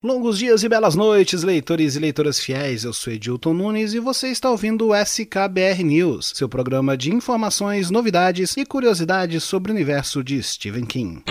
Longos dias e belas noites, leitores e leitoras fiéis. Eu sou Edilton Nunes e você está ouvindo o SKBR News, seu programa de informações, novidades e curiosidades sobre o universo de Stephen King.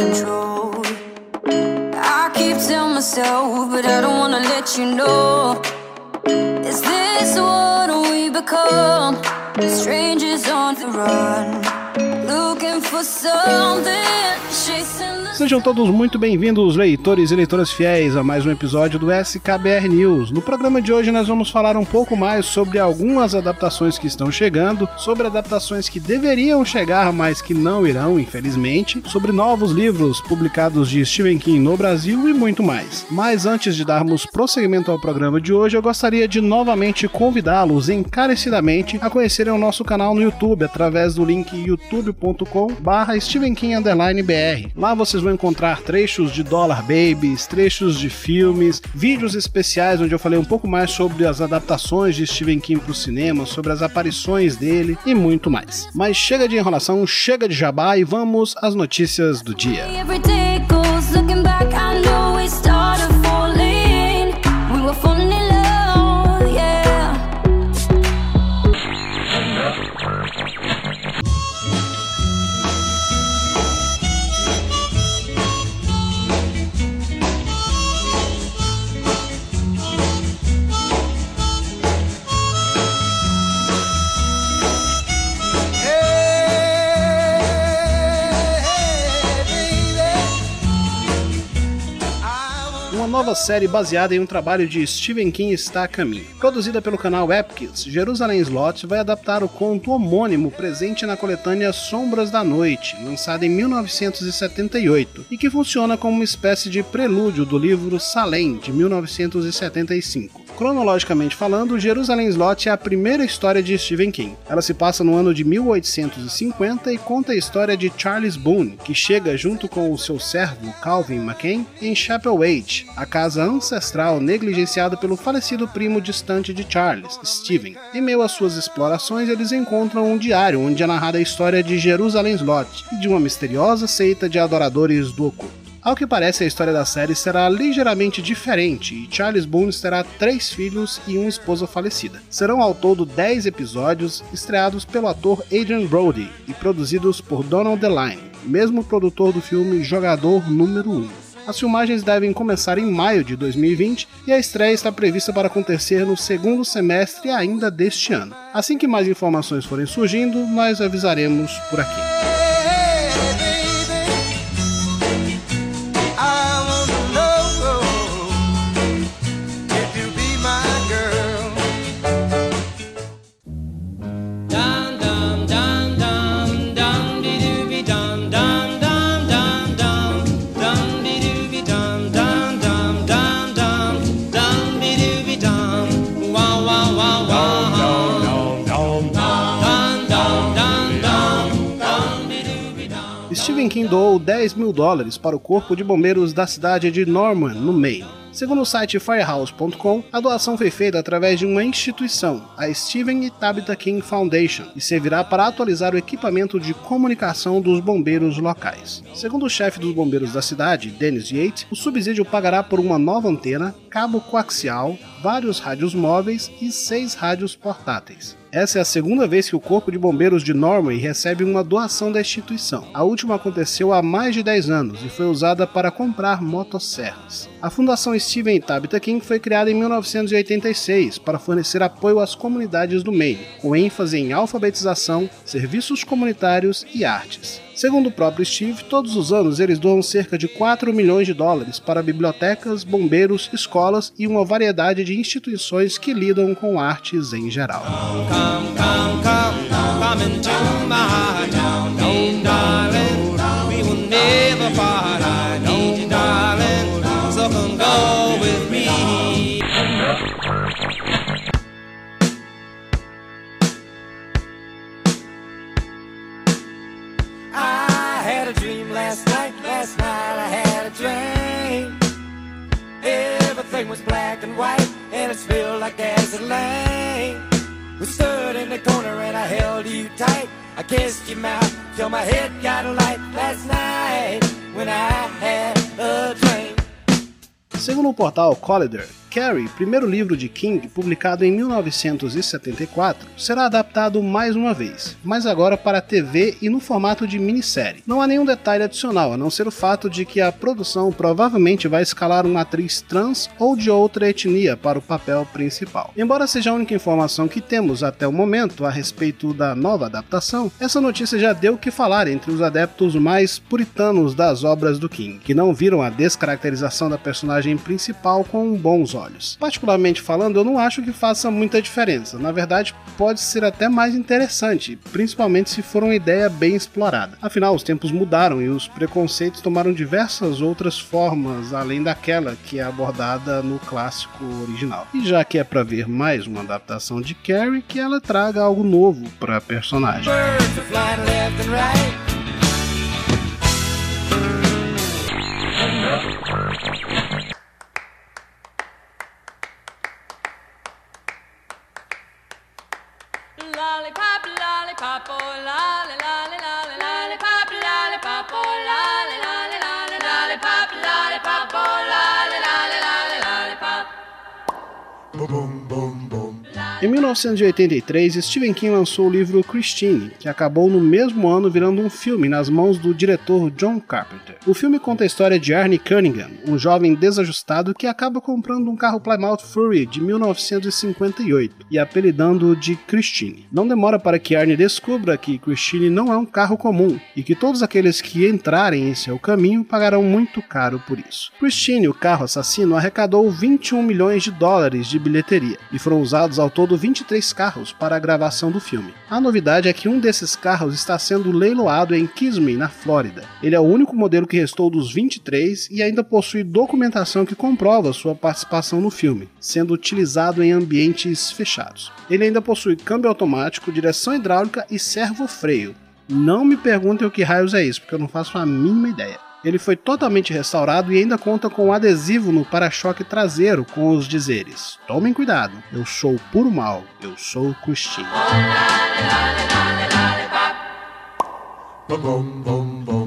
Control. I keep telling myself, but I don't wanna let you know. Is this what we become? Strangers on the run, Sejam todos muito bem-vindos, leitores e leitoras fiéis, a mais um episódio do SKBR News. No programa de hoje nós vamos falar um pouco mais sobre algumas adaptações que estão chegando, sobre adaptações que deveriam chegar, mas que não irão, infelizmente, sobre novos livros publicados de Stephen King no Brasil e muito mais. Mas antes de darmos prosseguimento ao programa de hoje, eu gostaria de novamente convidá-los encarecidamente a conhecerem o nosso canal no YouTube através do link youtube.com/barra Lá vocês vão vão encontrar trechos de Dollar Babies, trechos de filmes, vídeos especiais onde eu falei um pouco mais sobre as adaptações de Stephen King para o cinema, sobre as aparições dele e muito mais. Mas chega de enrolação, chega de jabá e vamos às notícias do dia. Nova série baseada em um trabalho de Stephen King está a caminho. Produzida pelo canal Epix, Jerusalém Slot vai adaptar o conto homônimo presente na coletânea Sombras da Noite, lançada em 1978, e que funciona como uma espécie de prelúdio do livro Salem, de 1975. Cronologicamente falando, Jerusalém Slot é a primeira história de Stephen King. Ela se passa no ano de 1850 e conta a história de Charles Boone, que chega junto com o seu servo Calvin McCain em Chapel a casa ancestral negligenciada pelo falecido primo distante de Charles, Stephen. Em meio às suas explorações, eles encontram um diário onde é narrada a história de Jerusalém Slot e de uma misteriosa seita de adoradores do oculto. Ao que parece, a história da série será ligeiramente diferente e Charles Boone terá três filhos e uma esposa falecida. Serão ao todo 10 episódios, estreados pelo ator Adrian Brody e produzidos por Donald DeLine, mesmo produtor do filme Jogador Número 1. As filmagens devem começar em maio de 2020 e a estreia está prevista para acontecer no segundo semestre ainda deste ano. Assim que mais informações forem surgindo, nós avisaremos por aqui. King doou 10 mil dólares para o corpo de bombeiros da cidade de Norman, no Maine. Segundo o site firehouse.com, a doação foi feita através de uma instituição, a Stephen e Tabitha King Foundation, e servirá para atualizar o equipamento de comunicação dos bombeiros locais. Segundo o chefe dos bombeiros da cidade, Dennis Yates, o subsídio pagará por uma nova antena, cabo coaxial, vários rádios móveis e seis rádios portáteis. Essa é a segunda vez que o Corpo de Bombeiros de Norway recebe uma doação da instituição. A última aconteceu há mais de 10 anos e foi usada para comprar motosserras. A Fundação Steven Tabitha King foi criada em 1986 para fornecer apoio às comunidades do Maine, com ênfase em alfabetização, serviços comunitários e artes. Segundo o próprio Steve, todos os anos eles doam cerca de 4 milhões de dólares para bibliotecas, bombeiros, escolas e uma variedade de instituições que lidam com artes em geral. Come, come, Everything was black and white, and it smelled like gasoline. We stood in the corner and I held you tight. I kissed your mouth till my head got a light last night when I had a drink. Segundo o portal Collider, Carrie, primeiro livro de King, publicado em 1974, será adaptado mais uma vez, mas agora para a TV e no formato de minissérie. Não há nenhum detalhe adicional, a não ser o fato de que a produção provavelmente vai escalar uma atriz trans ou de outra etnia para o papel principal. Embora seja a única informação que temos até o momento a respeito da nova adaptação, essa notícia já deu o que falar entre os adeptos mais puritanos das obras do King, que não viram a descaracterização da personagem principal com bons olhos olhos. Particularmente falando, eu não acho que faça muita diferença. Na verdade, pode ser até mais interessante, principalmente se for uma ideia bem explorada. Afinal, os tempos mudaram e os preconceitos tomaram diversas outras formas além daquela que é abordada no clássico original. E já que é para ver mais uma adaptação de Carrie, que ela traga algo novo para a personagem. lollipop, lollipop, oh, lollipop. Em 1983, Stephen King lançou o livro Christine, que acabou no mesmo ano virando um filme nas mãos do diretor John Carpenter. O filme conta a história de Arnie Cunningham, um jovem desajustado que acaba comprando um carro Plymouth Fury de 1958 e apelidando-o de Christine. Não demora para que Arnie descubra que Christine não é um carro comum e que todos aqueles que entrarem em seu caminho pagarão muito caro por isso. Christine, o carro assassino, arrecadou 21 milhões de dólares de bilheteria e foram usados ao todo 23 carros para a gravação do filme. A novidade é que um desses carros está sendo leiloado em Kissimmee, na Flórida. Ele é o único modelo que restou dos 23 e ainda possui documentação que comprova sua participação no filme, sendo utilizado em ambientes fechados. Ele ainda possui câmbio automático, direção hidráulica e servo-freio. Não me perguntem o que raios é isso, porque eu não faço a mínima ideia. Ele foi totalmente restaurado e ainda conta com um adesivo no para-choque traseiro com os dizeres: Tomem cuidado, eu sou puro mal, eu sou Christine. Bum,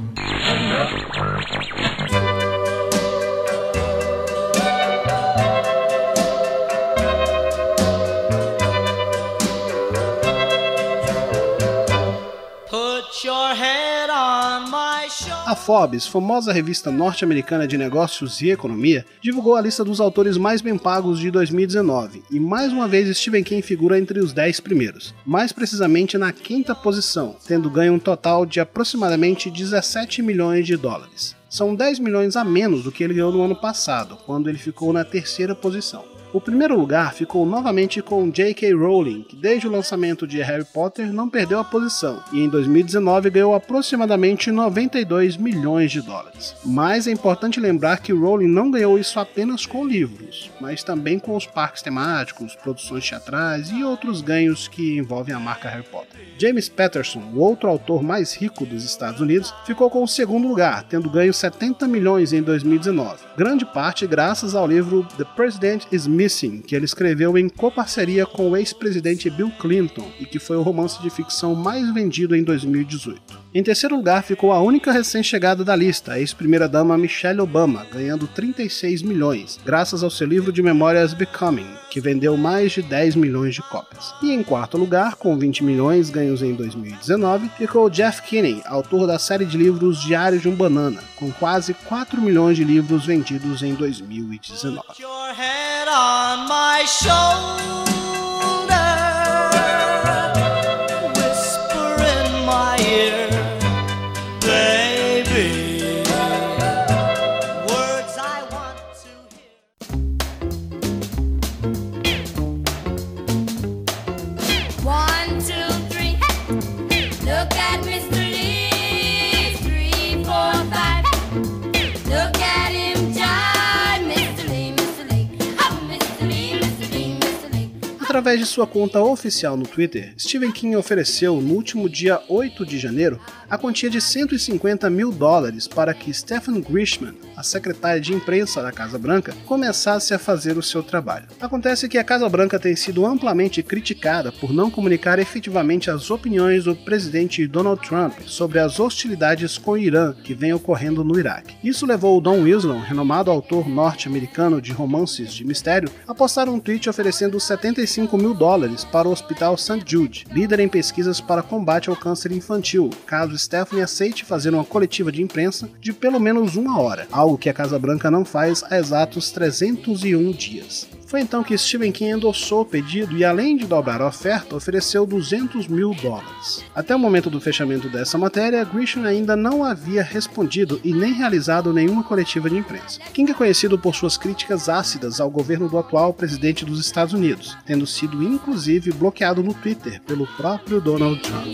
A Forbes, famosa revista norte-americana de negócios e economia, divulgou a lista dos autores mais bem pagos de 2019 e mais uma vez Stephen King figura entre os 10 primeiros, mais precisamente na quinta posição, tendo ganho um total de aproximadamente 17 milhões de dólares. São 10 milhões a menos do que ele ganhou no ano passado, quando ele ficou na terceira posição. O primeiro lugar ficou novamente com J.K. Rowling, que desde o lançamento de Harry Potter não perdeu a posição e em 2019 ganhou aproximadamente 92 milhões de dólares. Mas é importante lembrar que Rowling não ganhou isso apenas com livros, mas também com os parques temáticos, produções teatrais e outros ganhos que envolvem a marca Harry Potter. James Patterson, o outro autor mais rico dos Estados Unidos, ficou com o segundo lugar, tendo ganho 70 milhões em 2019, grande parte graças ao livro The President is Missing, que ele escreveu em coparceria com o ex-presidente Bill Clinton e que foi o romance de ficção mais vendido em 2018. Em terceiro lugar ficou a única recém-chegada da lista, a ex-primeira-dama Michelle Obama, ganhando 36 milhões, graças ao seu livro de memórias Becoming, que vendeu mais de 10 milhões de cópias. E em quarto lugar, com 20 milhões ganhos em 2019, ficou Jeff Kinney, autor da série de livros Diário de um Banana, com quase 4 milhões de livros vendidos em 2019. show. Através de sua conta oficial no Twitter, Stephen King ofereceu, no último dia 8 de janeiro, a quantia de 150 mil dólares para que Stephen Grisham, a secretária de imprensa da Casa Branca, começasse a fazer o seu trabalho. Acontece que a Casa Branca tem sido amplamente criticada por não comunicar efetivamente as opiniões do presidente Donald Trump sobre as hostilidades com o Irã que vem ocorrendo no Iraque. Isso levou Don Wilson, renomado autor norte-americano de romances de mistério, a postar um tweet oferecendo 75 mil dólares para o Hospital St. Jude, líder em pesquisas para combate ao câncer infantil, caso Stephanie aceite fazer uma coletiva de imprensa de pelo menos uma hora, algo que a Casa Branca não faz há exatos 301 dias. Foi então que Stephen King endossou o pedido e, além de dobrar a oferta, ofereceu 200 mil dólares. Até o momento do fechamento dessa matéria, Grisham ainda não havia respondido e nem realizado nenhuma coletiva de imprensa. King é conhecido por suas críticas ácidas ao governo do atual presidente dos Estados Unidos, tendo sido inclusive bloqueado no Twitter pelo próprio Donald Trump.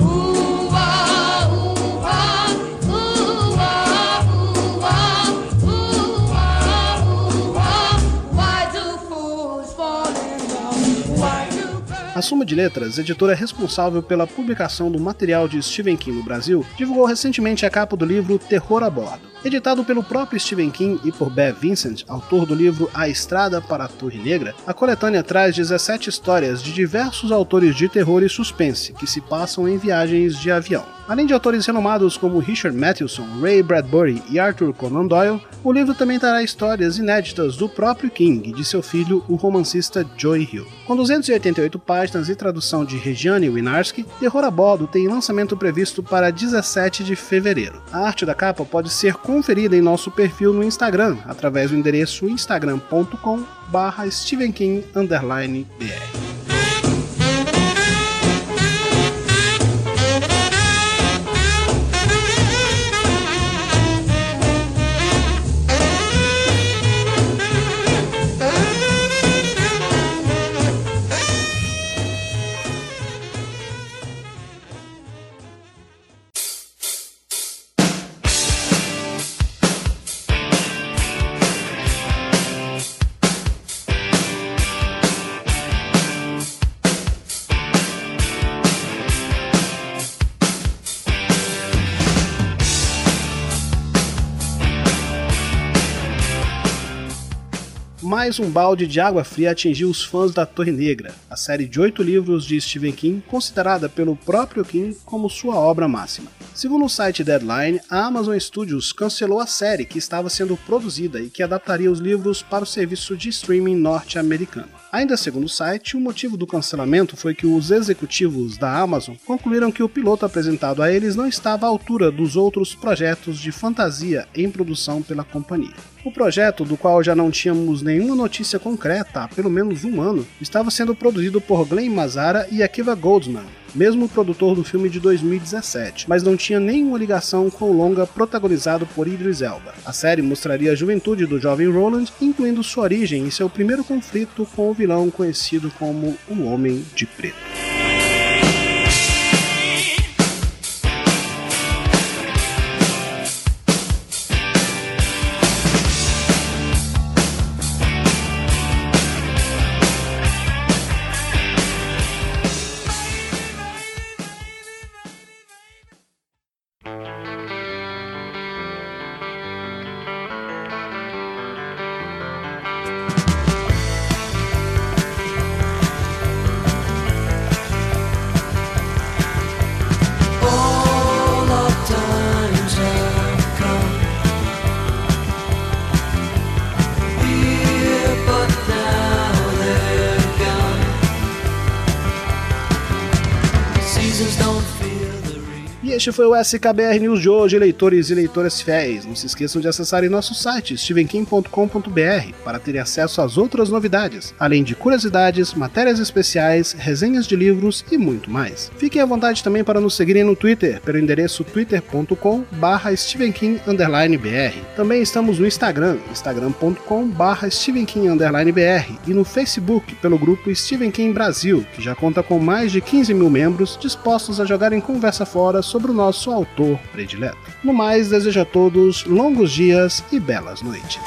Ooh. A Suma de Letras, editora responsável pela publicação do material de Stephen King no Brasil, divulgou recentemente a capa do livro Terror a Bordo. Editado pelo próprio Stephen King e por Bev Vincent, autor do livro A Estrada para a Torre Negra, a coletânea traz 17 histórias de diversos autores de terror e suspense que se passam em viagens de avião. Além de autores renomados como Richard Matheson, Ray Bradbury e Arthur Conan Doyle, o livro também trará histórias inéditas do próprio King e de seu filho, o romancista Joy Hill. Com 288 páginas e tradução de Regiane Winarski, Terror a Bordo tem lançamento previsto para 17 de fevereiro. A arte da capa pode ser conferida em nosso perfil no Instagram, através do endereço instagram.com barra. Mais um balde de água fria atingiu os fãs da Torre Negra, a série de oito livros de Stephen King, considerada pelo próprio King como sua obra máxima. Segundo o site Deadline, a Amazon Studios cancelou a série que estava sendo produzida e que adaptaria os livros para o serviço de streaming norte-americano. Ainda segundo o site, o motivo do cancelamento foi que os executivos da Amazon concluíram que o piloto apresentado a eles não estava à altura dos outros projetos de fantasia em produção pela companhia. O projeto, do qual já não tínhamos nenhuma notícia concreta há pelo menos um ano, estava sendo produzido por Glenn Mazzara e Akiva Goldsman, mesmo produtor do filme de 2017, mas não tinha nenhuma ligação com o longa protagonizado por Idris Elba. A série mostraria a juventude do jovem Roland, incluindo sua origem e seu primeiro conflito com o vilão conhecido como o Homem de Preto. Este foi o SKBR News de hoje, leitores e leitoras fiéis. Não se esqueçam de acessarem nosso site, stevenkim.com.br, para terem acesso às outras novidades, além de curiosidades, matérias especiais, resenhas de livros e muito mais. Fiquem à vontade também para nos seguirem no Twitter, pelo endereço twitter.com stevenkim_br. Também estamos no Instagram, instagram.com stevenkim_br e no Facebook, pelo grupo Stephen King Brasil, que já conta com mais de 15 mil membros dispostos a jogar em conversa fora sobre o nosso autor predileto. No mais, desejo a todos longos dias e belas noites.